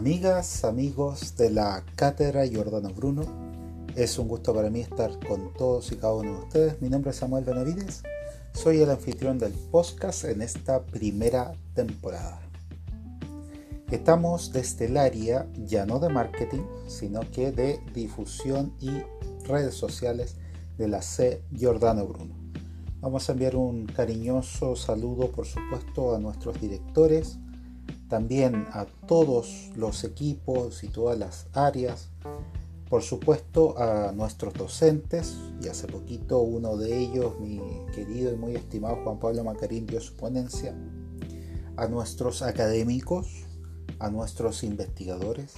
Amigas, amigos de la Cátedra Giordano Bruno, es un gusto para mí estar con todos y cada uno de ustedes. Mi nombre es Samuel Benavides, soy el anfitrión del podcast en esta primera temporada. Estamos desde el área ya no de marketing, sino que de difusión y redes sociales de la C Giordano Bruno. Vamos a enviar un cariñoso saludo, por supuesto, a nuestros directores, también a todos los equipos y todas las áreas, por supuesto a nuestros docentes, y hace poquito uno de ellos, mi querido y muy estimado Juan Pablo Macarín, dio su ponencia, a nuestros académicos, a nuestros investigadores,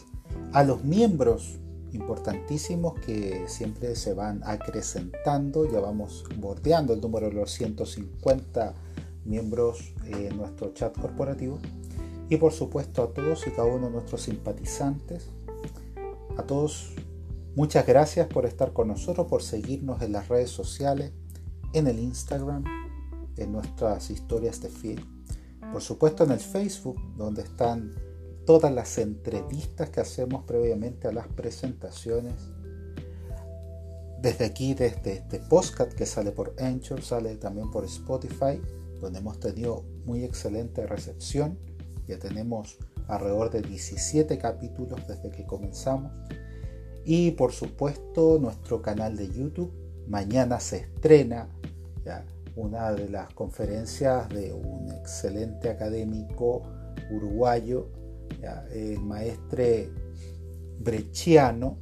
a los miembros importantísimos que siempre se van acrecentando, ya vamos bordeando el número de los 150 miembros en nuestro chat corporativo y por supuesto a todos y cada uno de nuestros simpatizantes, a todos muchas gracias por estar con nosotros, por seguirnos en las redes sociales, en el Instagram, en nuestras historias de feed, por supuesto en el Facebook, donde están todas las entrevistas que hacemos previamente a las presentaciones. Desde aquí, desde este podcast que sale por Anchor, sale también por Spotify, donde hemos tenido muy excelente recepción. Ya tenemos alrededor de 17 capítulos desde que comenzamos. Y por supuesto nuestro canal de YouTube. Mañana se estrena una de las conferencias de un excelente académico uruguayo el maestre brechiano,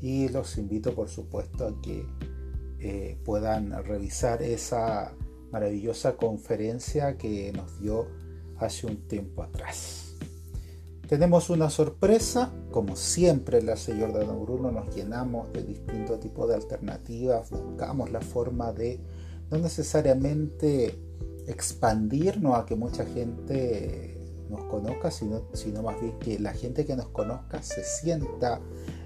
y los invito por supuesto a que eh, puedan revisar esa maravillosa conferencia que nos dio hace un tiempo atrás. Tenemos una sorpresa, como siempre la señor de Don Bruno nos llenamos de distintos tipos de alternativas, buscamos la forma de no necesariamente expandirnos a que mucha gente nos conozca, sino, sino más bien que la gente que nos conozca se sienta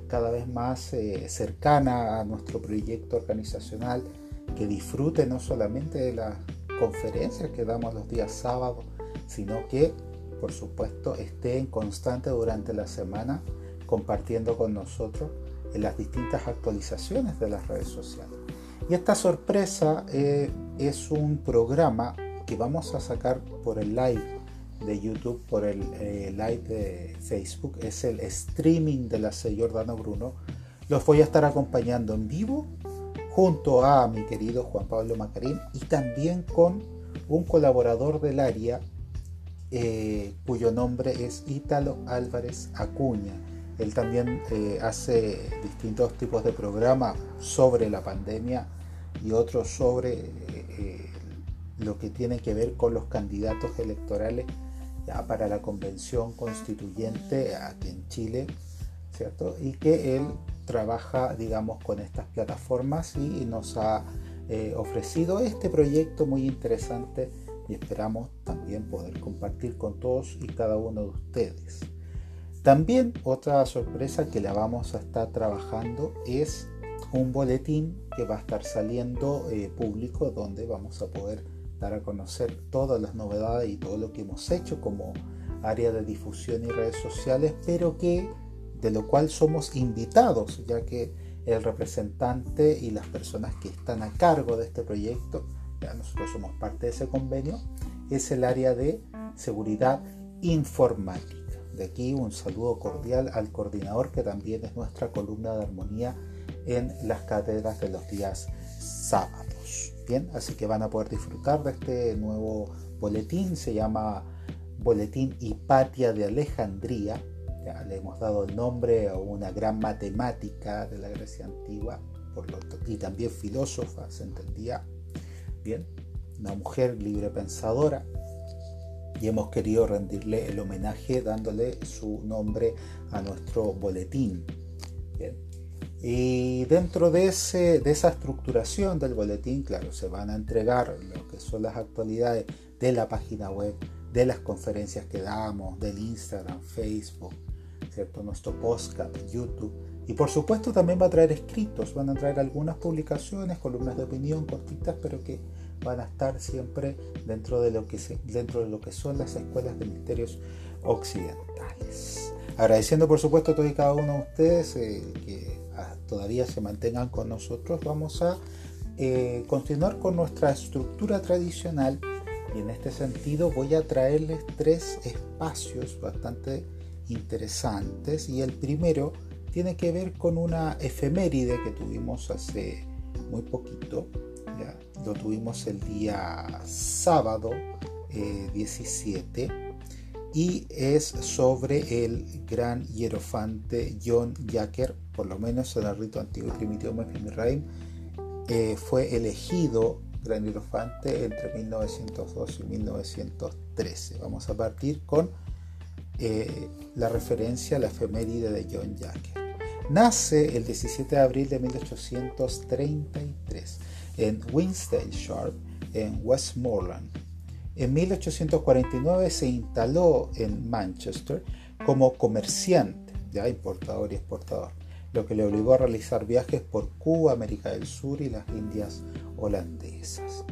cada vez más eh, cercana a nuestro proyecto organizacional, que disfrute no solamente de las conferencias que damos los días sábados, sino que por supuesto esté en constante durante la semana compartiendo con nosotros en las distintas actualizaciones de las redes sociales. Y esta sorpresa eh, es un programa que vamos a sacar por el live de YouTube por el eh, live de Facebook, es el streaming de la C. Jordano Bruno. Los voy a estar acompañando en vivo junto a mi querido Juan Pablo Macarín y también con un colaborador del área eh, cuyo nombre es Ítalo Álvarez Acuña. Él también eh, hace distintos tipos de programas sobre la pandemia y otros sobre lo que tiene que ver con los candidatos electorales para la convención constituyente aquí en Chile, ¿cierto? Y que él trabaja, digamos, con estas plataformas y nos ha eh, ofrecido este proyecto muy interesante y esperamos también poder compartir con todos y cada uno de ustedes. También otra sorpresa que la vamos a estar trabajando es un boletín que va a estar saliendo eh, público donde vamos a poder dar a conocer todas las novedades y todo lo que hemos hecho como área de difusión y redes sociales, pero que de lo cual somos invitados, ya que el representante y las personas que están a cargo de este proyecto, nosotros somos parte de ese convenio, es el área de seguridad informática. De aquí un saludo cordial al coordinador que también es nuestra columna de armonía en las cátedras de los días sábados así que van a poder disfrutar de este nuevo boletín, se llama Boletín Hipatia de Alejandría, le hemos dado el nombre a una gran matemática de la Grecia antigua y también filósofa, se entendía bien, una mujer libre pensadora y hemos querido rendirle el homenaje dándole su nombre a nuestro boletín. Bien. Y dentro de, ese, de esa estructuración del boletín, claro, se van a entregar lo que son las actualidades de la página web, de las conferencias que damos, del Instagram, Facebook, ¿cierto? nuestro podcast, YouTube. Y por supuesto también va a traer escritos, van a traer algunas publicaciones, columnas de opinión cortitas, pero que van a estar siempre dentro de lo que, dentro de lo que son las escuelas de misterios occidentales. Agradeciendo por supuesto a todos y cada uno de ustedes eh, que ah, todavía se mantengan con nosotros, vamos a eh, continuar con nuestra estructura tradicional y en este sentido voy a traerles tres espacios bastante interesantes y el primero tiene que ver con una efeméride que tuvimos hace muy poquito, lo tuvimos el día sábado 17 eh, y es sobre el gran hierofante John Jacker, por lo menos en el rito antiguo y primitivo Memphis eh, fue elegido gran hierofante entre 1902 y 1913. Vamos a partir con eh, la referencia a la efeméride de John Jacker. Nace el 17 de abril de 1833 en Winsteadshire, en Westmoreland. En 1849 se instaló en Manchester como comerciante, ya importador y exportador, lo que le obligó a realizar viajes por Cuba, América del Sur y las Indias holandesas.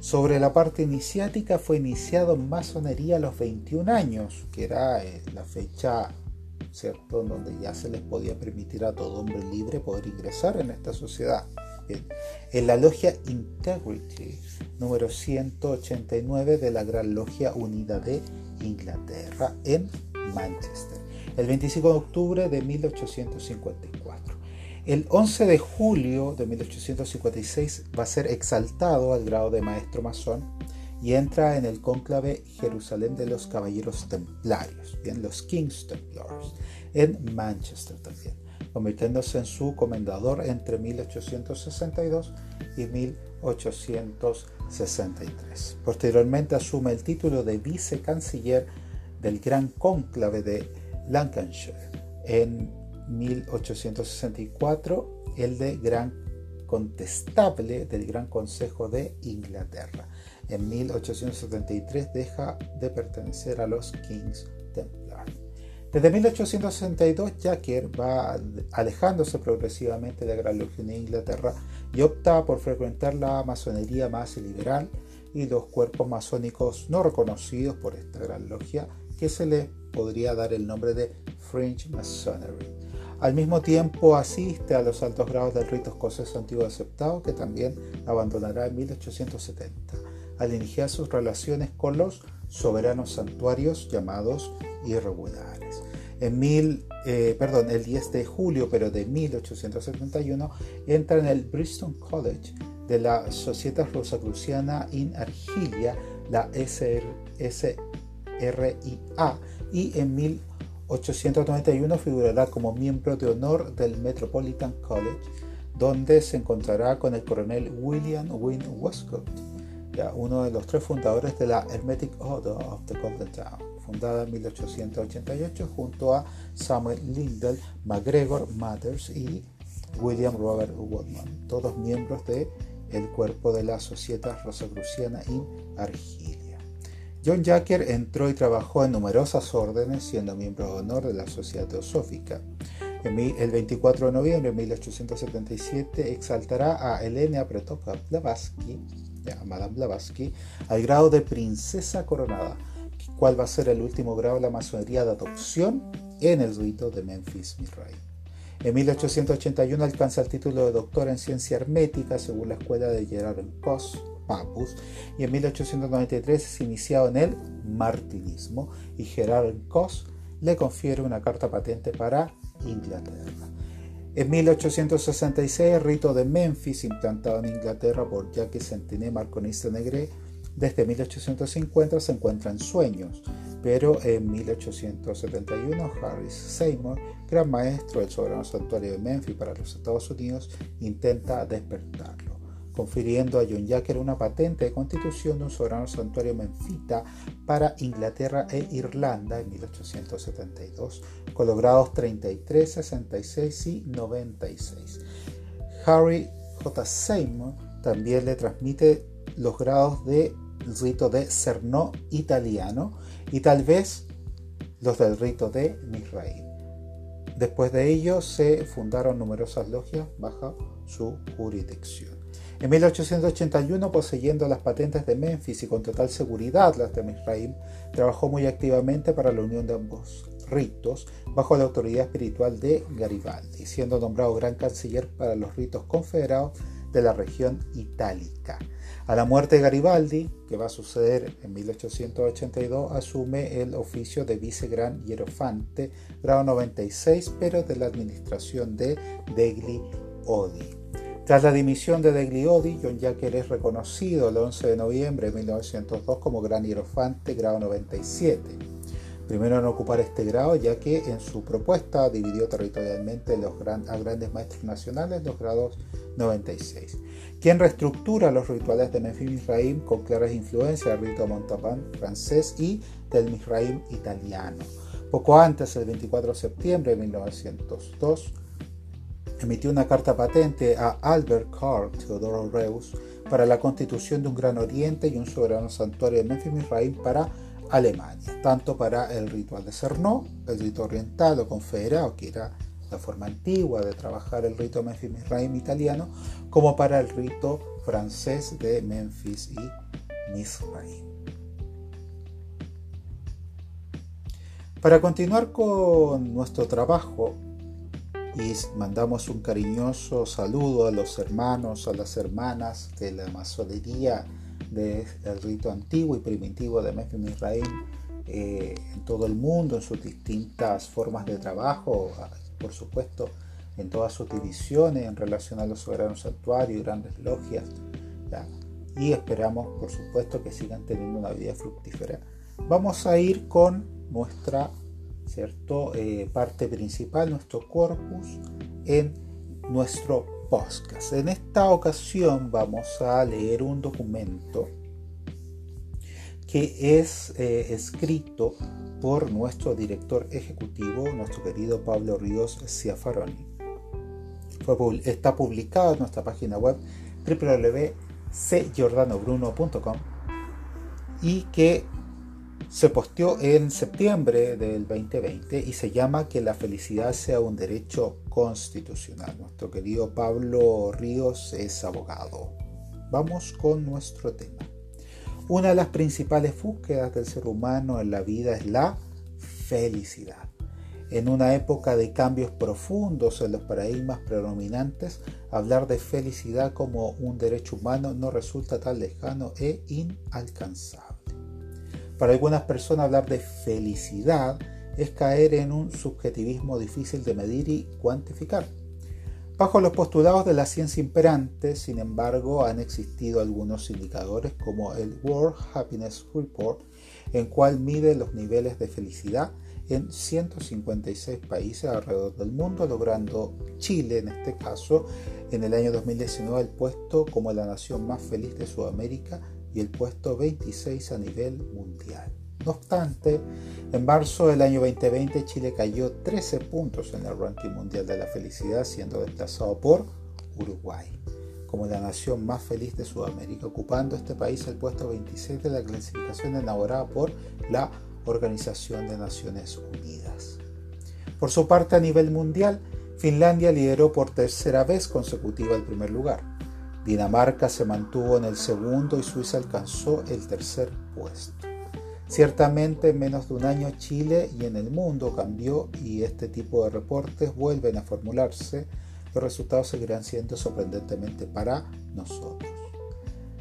Sobre la parte iniciática fue iniciado en masonería a los 21 años, que era eh, la fecha ¿cierto? donde ya se les podía permitir a todo hombre libre poder ingresar en esta sociedad. En la logia Integrity, número 189 de la Gran Logia Unida de Inglaterra en Manchester, el 25 de octubre de 1854. El 11 de julio de 1856 va a ser exaltado al grado de maestro masón y entra en el cónclave Jerusalén de los Caballeros Templarios, bien, los Kings Templars, en Manchester también, convirtiéndose en su comendador entre 1862 y 1863. Posteriormente asume el título de vicecanciller del Gran Cónclave de Lancashire en 1864 el de Gran Contestable del Gran Consejo de Inglaterra. En 1873 deja de pertenecer a los Kings Templar. Desde 1862 Jacker va alejándose progresivamente de la Gran Logia de Inglaterra y opta por frecuentar la masonería más liberal y los cuerpos masónicos no reconocidos por esta gran logia que se le podría dar el nombre de French Masonry. Al mismo tiempo asiste a los altos grados del rito escocés antiguo aceptado, que también abandonará en 1870, al iniciar sus relaciones con los soberanos santuarios llamados irregulares. En mil, eh, perdón, el 10 de julio, pero de 1871, entra en el Bristol College de la Sociedad Rosacruciana in Argilia, la SRIA, y en 1871 891 figurará como miembro de honor del Metropolitan College, donde se encontrará con el coronel William Wynne Westcott, uno de los tres fundadores de la Hermetic Order of the Golden Town, fundada en 1888 junto a Samuel Lindell, MacGregor Matters y William Robert Woodman, todos miembros del el cuerpo de la Sociedad Rosacruciana in Argilia. John Jacker entró y trabajó en numerosas órdenes, siendo miembro de honor de la Sociedad Teosófica. El 24 de noviembre de 1877 exaltará a Elena Pretopa Blavatsky, Madame Blavatsky, al grado de princesa coronada, cual va a ser el último grado de la masonería de adopción en el rito de Memphis Misraim. En 1881 alcanza el título de doctor en ciencia hermética según la escuela de Gerard Cos Papus, y en 1893 es iniciado en el martinismo y Gerard Cos le confiere una carta patente para Inglaterra. En 1866 el rito de Memphis implantado en Inglaterra por Jacques Sentiné Marconista Negre desde 1850 se encuentra en sueños, pero en 1871 Harris Seymour, gran maestro del soberano santuario de Memphis para los Estados Unidos, intenta despertarlo confiriendo a John Jacker una patente de constitución de un soberano santuario menfita para Inglaterra e Irlanda en 1872, con los grados 33, 66 y 96. Harry J. Seymour también le transmite los grados de rito de Cerno italiano y tal vez los del rito de Misraim. Después de ello se fundaron numerosas logias bajo su jurisdicción. En 1881, poseyendo las patentes de Memphis y con total seguridad las de Misraim, trabajó muy activamente para la unión de ambos ritos bajo la autoridad espiritual de Garibaldi, siendo nombrado gran canciller para los ritos confederados de la región itálica. A la muerte de Garibaldi, que va a suceder en 1882, asume el oficio de vicegran hierofante, grado 96, pero de la administración de Degli Odi. Tras la dimisión de Degliodi, John Jacker es reconocido el 11 de noviembre de 1902 como gran hierofante grado 97. Primero en ocupar este grado, ya que en su propuesta dividió territorialmente los a grandes maestros nacionales los grados 96, quien reestructura los rituales de Memphis Misraim con claras influencias del rito Montapan francés y del Misraim italiano. Poco antes, el 24 de septiembre de 1902, emitió una carta patente a Albert Karl Theodoro Reus para la constitución de un Gran Oriente y un soberano santuario de Memphis Misraim para Alemania, tanto para el ritual de Cernó, el rito oriental o confederado, que era la forma antigua de trabajar el rito Memphis Misraim italiano, como para el rito francés de Memphis y Misraim. Para continuar con nuestro trabajo, y mandamos un cariñoso saludo a los hermanos, a las hermanas de la masonería del rito antiguo y primitivo de Memphis Israel eh, en todo el mundo, en sus distintas formas de trabajo, por supuesto, en todas sus divisiones en relación a los soberanos santuarios grandes logias. Y esperamos, por supuesto, que sigan teniendo una vida fructífera. Vamos a ir con nuestra ¿cierto? Eh, parte principal, nuestro corpus, en nuestro podcast. En esta ocasión vamos a leer un documento que es eh, escrito por nuestro director ejecutivo, nuestro querido Pablo Ríos Ciafaroni. está publicado en nuestra página web www.cjordanobruno.com y que se posteó en septiembre del 2020 y se llama Que la felicidad sea un derecho constitucional. Nuestro querido Pablo Ríos es abogado. Vamos con nuestro tema. Una de las principales búsquedas del ser humano en la vida es la felicidad. En una época de cambios profundos en los paradigmas predominantes, hablar de felicidad como un derecho humano no resulta tan lejano e inalcanzable. Para algunas personas hablar de felicidad es caer en un subjetivismo difícil de medir y cuantificar. Bajo los postulados de la ciencia imperante, sin embargo, han existido algunos indicadores como el World Happiness Report, en cual mide los niveles de felicidad en 156 países alrededor del mundo, logrando Chile, en este caso, en el año 2019 el puesto como la nación más feliz de Sudamérica y el puesto 26 a nivel mundial. No obstante, en marzo del año 2020 Chile cayó 13 puntos en el ranking mundial de la felicidad, siendo desplazado por Uruguay, como la nación más feliz de Sudamérica, ocupando este país el puesto 26 de la clasificación elaborada por la Organización de Naciones Unidas. Por su parte, a nivel mundial, Finlandia lideró por tercera vez consecutiva el primer lugar, Dinamarca se mantuvo en el segundo y Suiza alcanzó el tercer puesto. Ciertamente en menos de un año Chile y en el mundo cambió y este tipo de reportes vuelven a formularse. Los resultados seguirán siendo sorprendentemente para nosotros.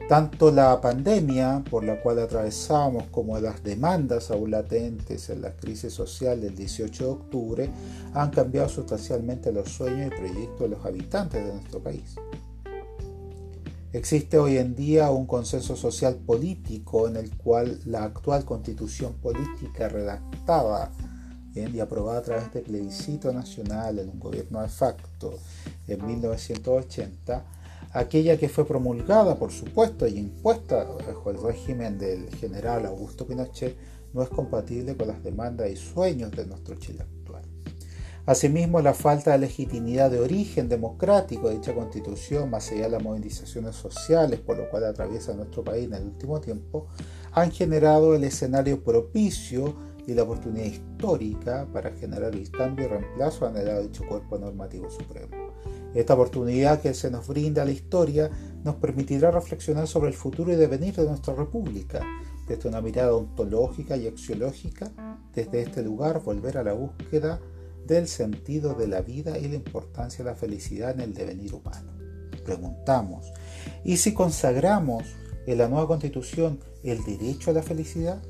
Tanto la pandemia por la cual atravesamos como las demandas aún latentes en la crisis social del 18 de octubre han cambiado sustancialmente los sueños y proyectos de los habitantes de nuestro país. Existe hoy en día un consenso social político en el cual la actual constitución política redactada y aprobada a través de plebiscito nacional en un gobierno de facto en 1980, aquella que fue promulgada, por supuesto, y impuesta bajo el régimen del general Augusto Pinochet, no es compatible con las demandas y sueños de nuestro Chile. Asimismo, la falta de legitimidad de origen democrático de dicha constitución, más allá de las movilizaciones sociales por lo cual atraviesa nuestro país en el último tiempo, han generado el escenario propicio y la oportunidad histórica para generar el cambio y reemplazo anhelado de dicho cuerpo normativo supremo. Esta oportunidad que se nos brinda la historia nos permitirá reflexionar sobre el futuro y devenir de nuestra república, desde una mirada ontológica y axiológica, desde este lugar volver a la búsqueda del sentido de la vida y la importancia de la felicidad en el devenir humano. Preguntamos, ¿y si consagramos en la nueva constitución el derecho a la felicidad?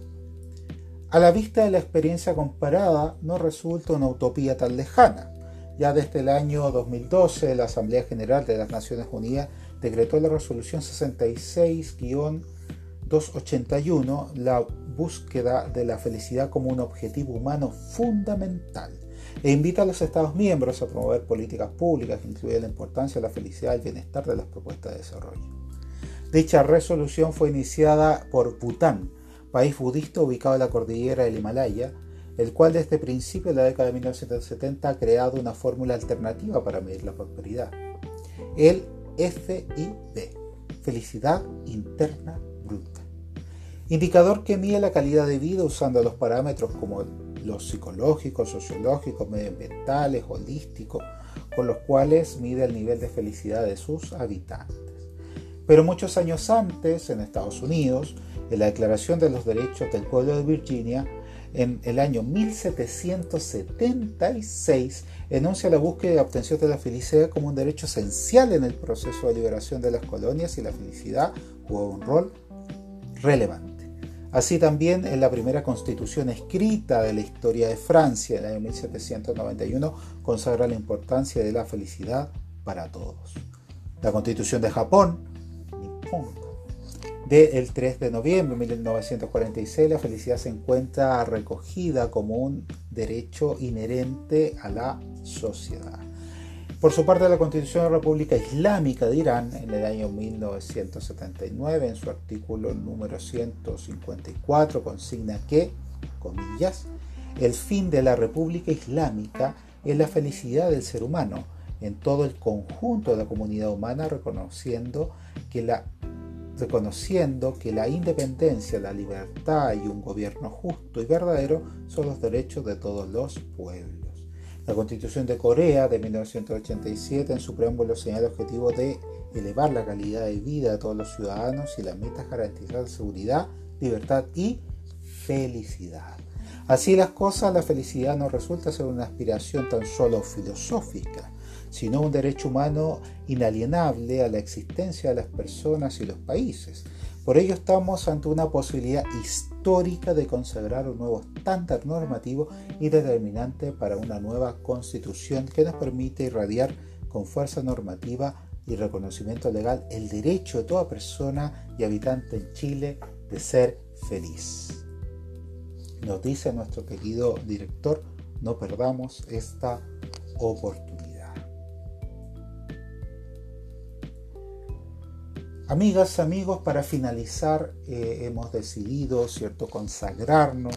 A la vista de la experiencia comparada, no resulta una utopía tan lejana. Ya desde el año 2012, la Asamblea General de las Naciones Unidas decretó la resolución 66-281 la búsqueda de la felicidad como un objetivo humano fundamental e invita a los Estados miembros a promover políticas públicas que incluyan la importancia de la felicidad y el bienestar de las propuestas de desarrollo. Dicha resolución fue iniciada por Bután, país budista ubicado en la cordillera del Himalaya, el cual desde principios de la década de 1970 ha creado una fórmula alternativa para medir la prosperidad. El FIB, Felicidad Interna Bruta. Indicador que mide la calidad de vida usando los parámetros como los psicológicos, sociológicos, medioambientales, holísticos, con los cuales mide el nivel de felicidad de sus habitantes. Pero muchos años antes, en Estados Unidos, en la Declaración de los Derechos del Pueblo de Virginia, en el año 1776, enuncia la búsqueda y obtención de la felicidad como un derecho esencial en el proceso de liberación de las colonias y la felicidad jugó un rol relevante. Así también en la primera constitución escrita de la historia de Francia, en el año 1791, consagra la importancia de la felicidad para todos. La constitución de Japón, del 3 de noviembre de 1946, la felicidad se encuentra recogida como un derecho inherente a la sociedad. Por su parte, la Constitución de la República Islámica de Irán, en el año 1979, en su artículo número 154, consigna que, comillas, el fin de la República Islámica es la felicidad del ser humano en todo el conjunto de la comunidad humana, reconociendo que la reconociendo que la independencia, la libertad y un gobierno justo y verdadero son los derechos de todos los pueblos. La Constitución de Corea de 1987 en su preámbulo señala el objetivo de elevar la calidad de vida de todos los ciudadanos y la meta es garantizar seguridad, libertad y felicidad. Así las cosas, la felicidad no resulta ser una aspiración tan solo filosófica, sino un derecho humano inalienable a la existencia de las personas y los países. Por ello estamos ante una posibilidad histórica de consagrar un nuevo estándar normativo y determinante para una nueva constitución que nos permite irradiar con fuerza normativa y reconocimiento legal el derecho de toda persona y habitante en Chile de ser feliz. Nos dice nuestro querido director, no perdamos esta oportunidad. Amigas, amigos, para finalizar eh, hemos decidido, ¿cierto?, consagrarnos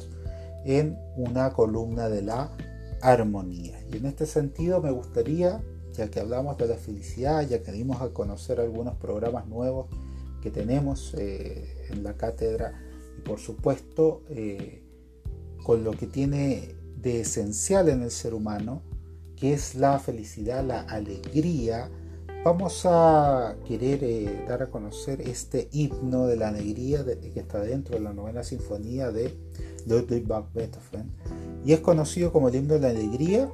en una columna de la armonía. Y en este sentido me gustaría, ya que hablamos de la felicidad, ya que dimos a conocer algunos programas nuevos que tenemos eh, en la cátedra y por supuesto eh, con lo que tiene de esencial en el ser humano, que es la felicidad, la alegría, Vamos a querer eh, dar a conocer este himno de la alegría que está dentro de la novena sinfonía de Ludwig van Beethoven y es conocido como el himno de la alegría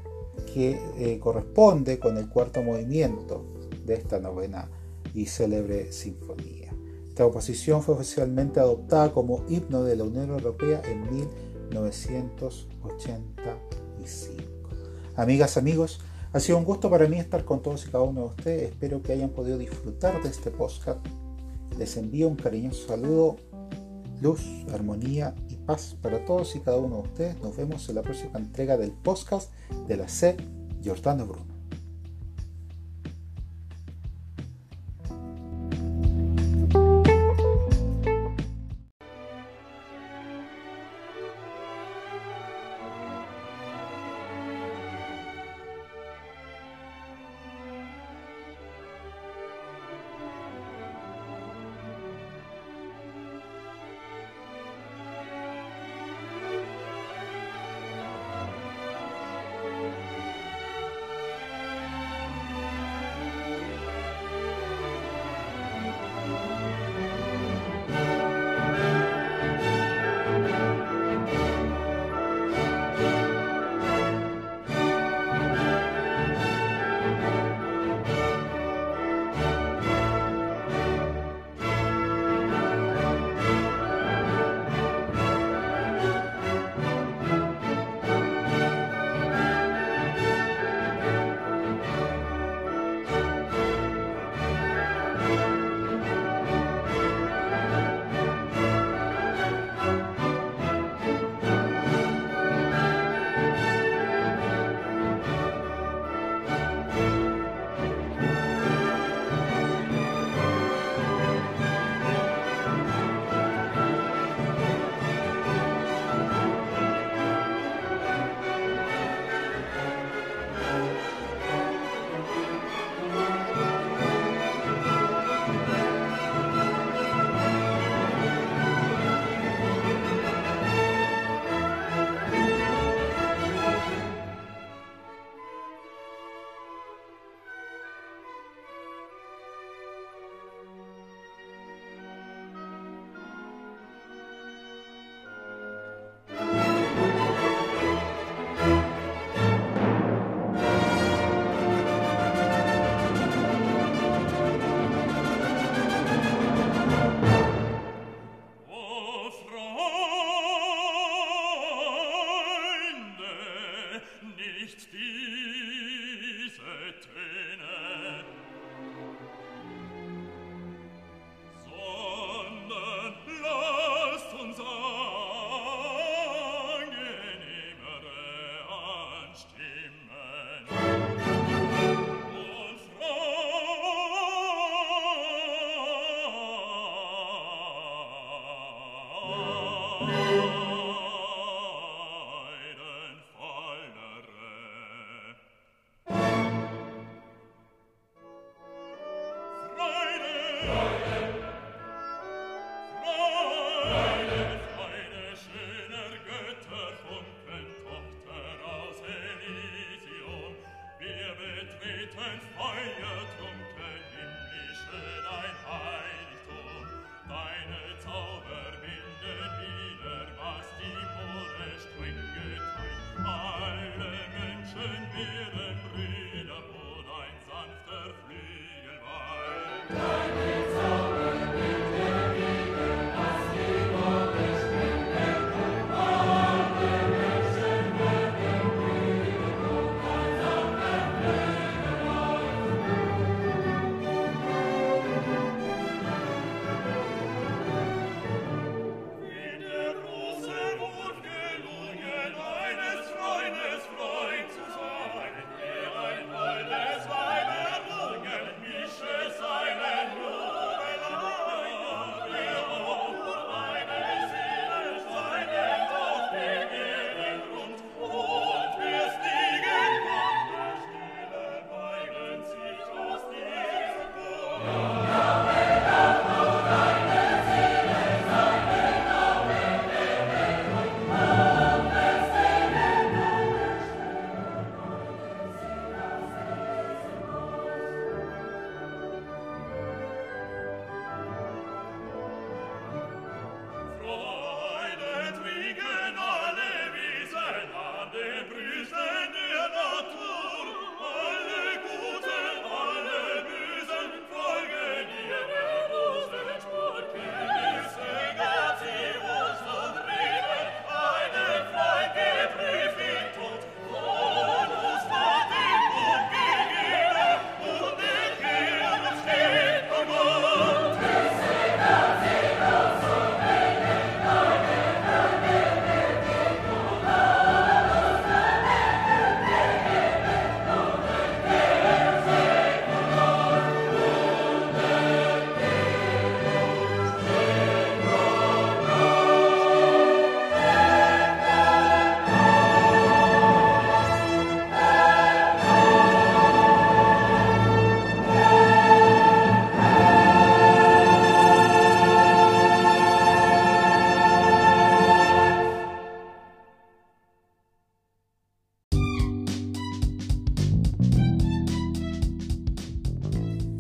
que eh, corresponde con el cuarto movimiento de esta novena y célebre sinfonía. Esta composición fue oficialmente adoptada como himno de la Unión Europea en 1985. Amigas, amigos, ha sido un gusto para mí estar con todos y cada uno de ustedes. Espero que hayan podido disfrutar de este podcast. Les envío un cariñoso saludo, luz, armonía y paz para todos y cada uno de ustedes. Nos vemos en la próxima entrega del podcast de la C. Giordano Bruno.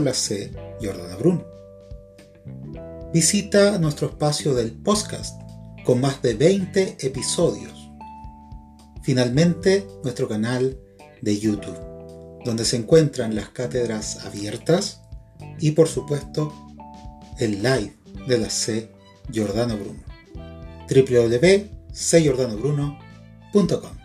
la C. Jordana Bruno. Visita nuestro espacio del podcast con más de 20 episodios. Finalmente, nuestro canal de YouTube, donde se encuentran las cátedras abiertas y por supuesto el live de la C. Giordano Bruno. www.cjordanobruno.com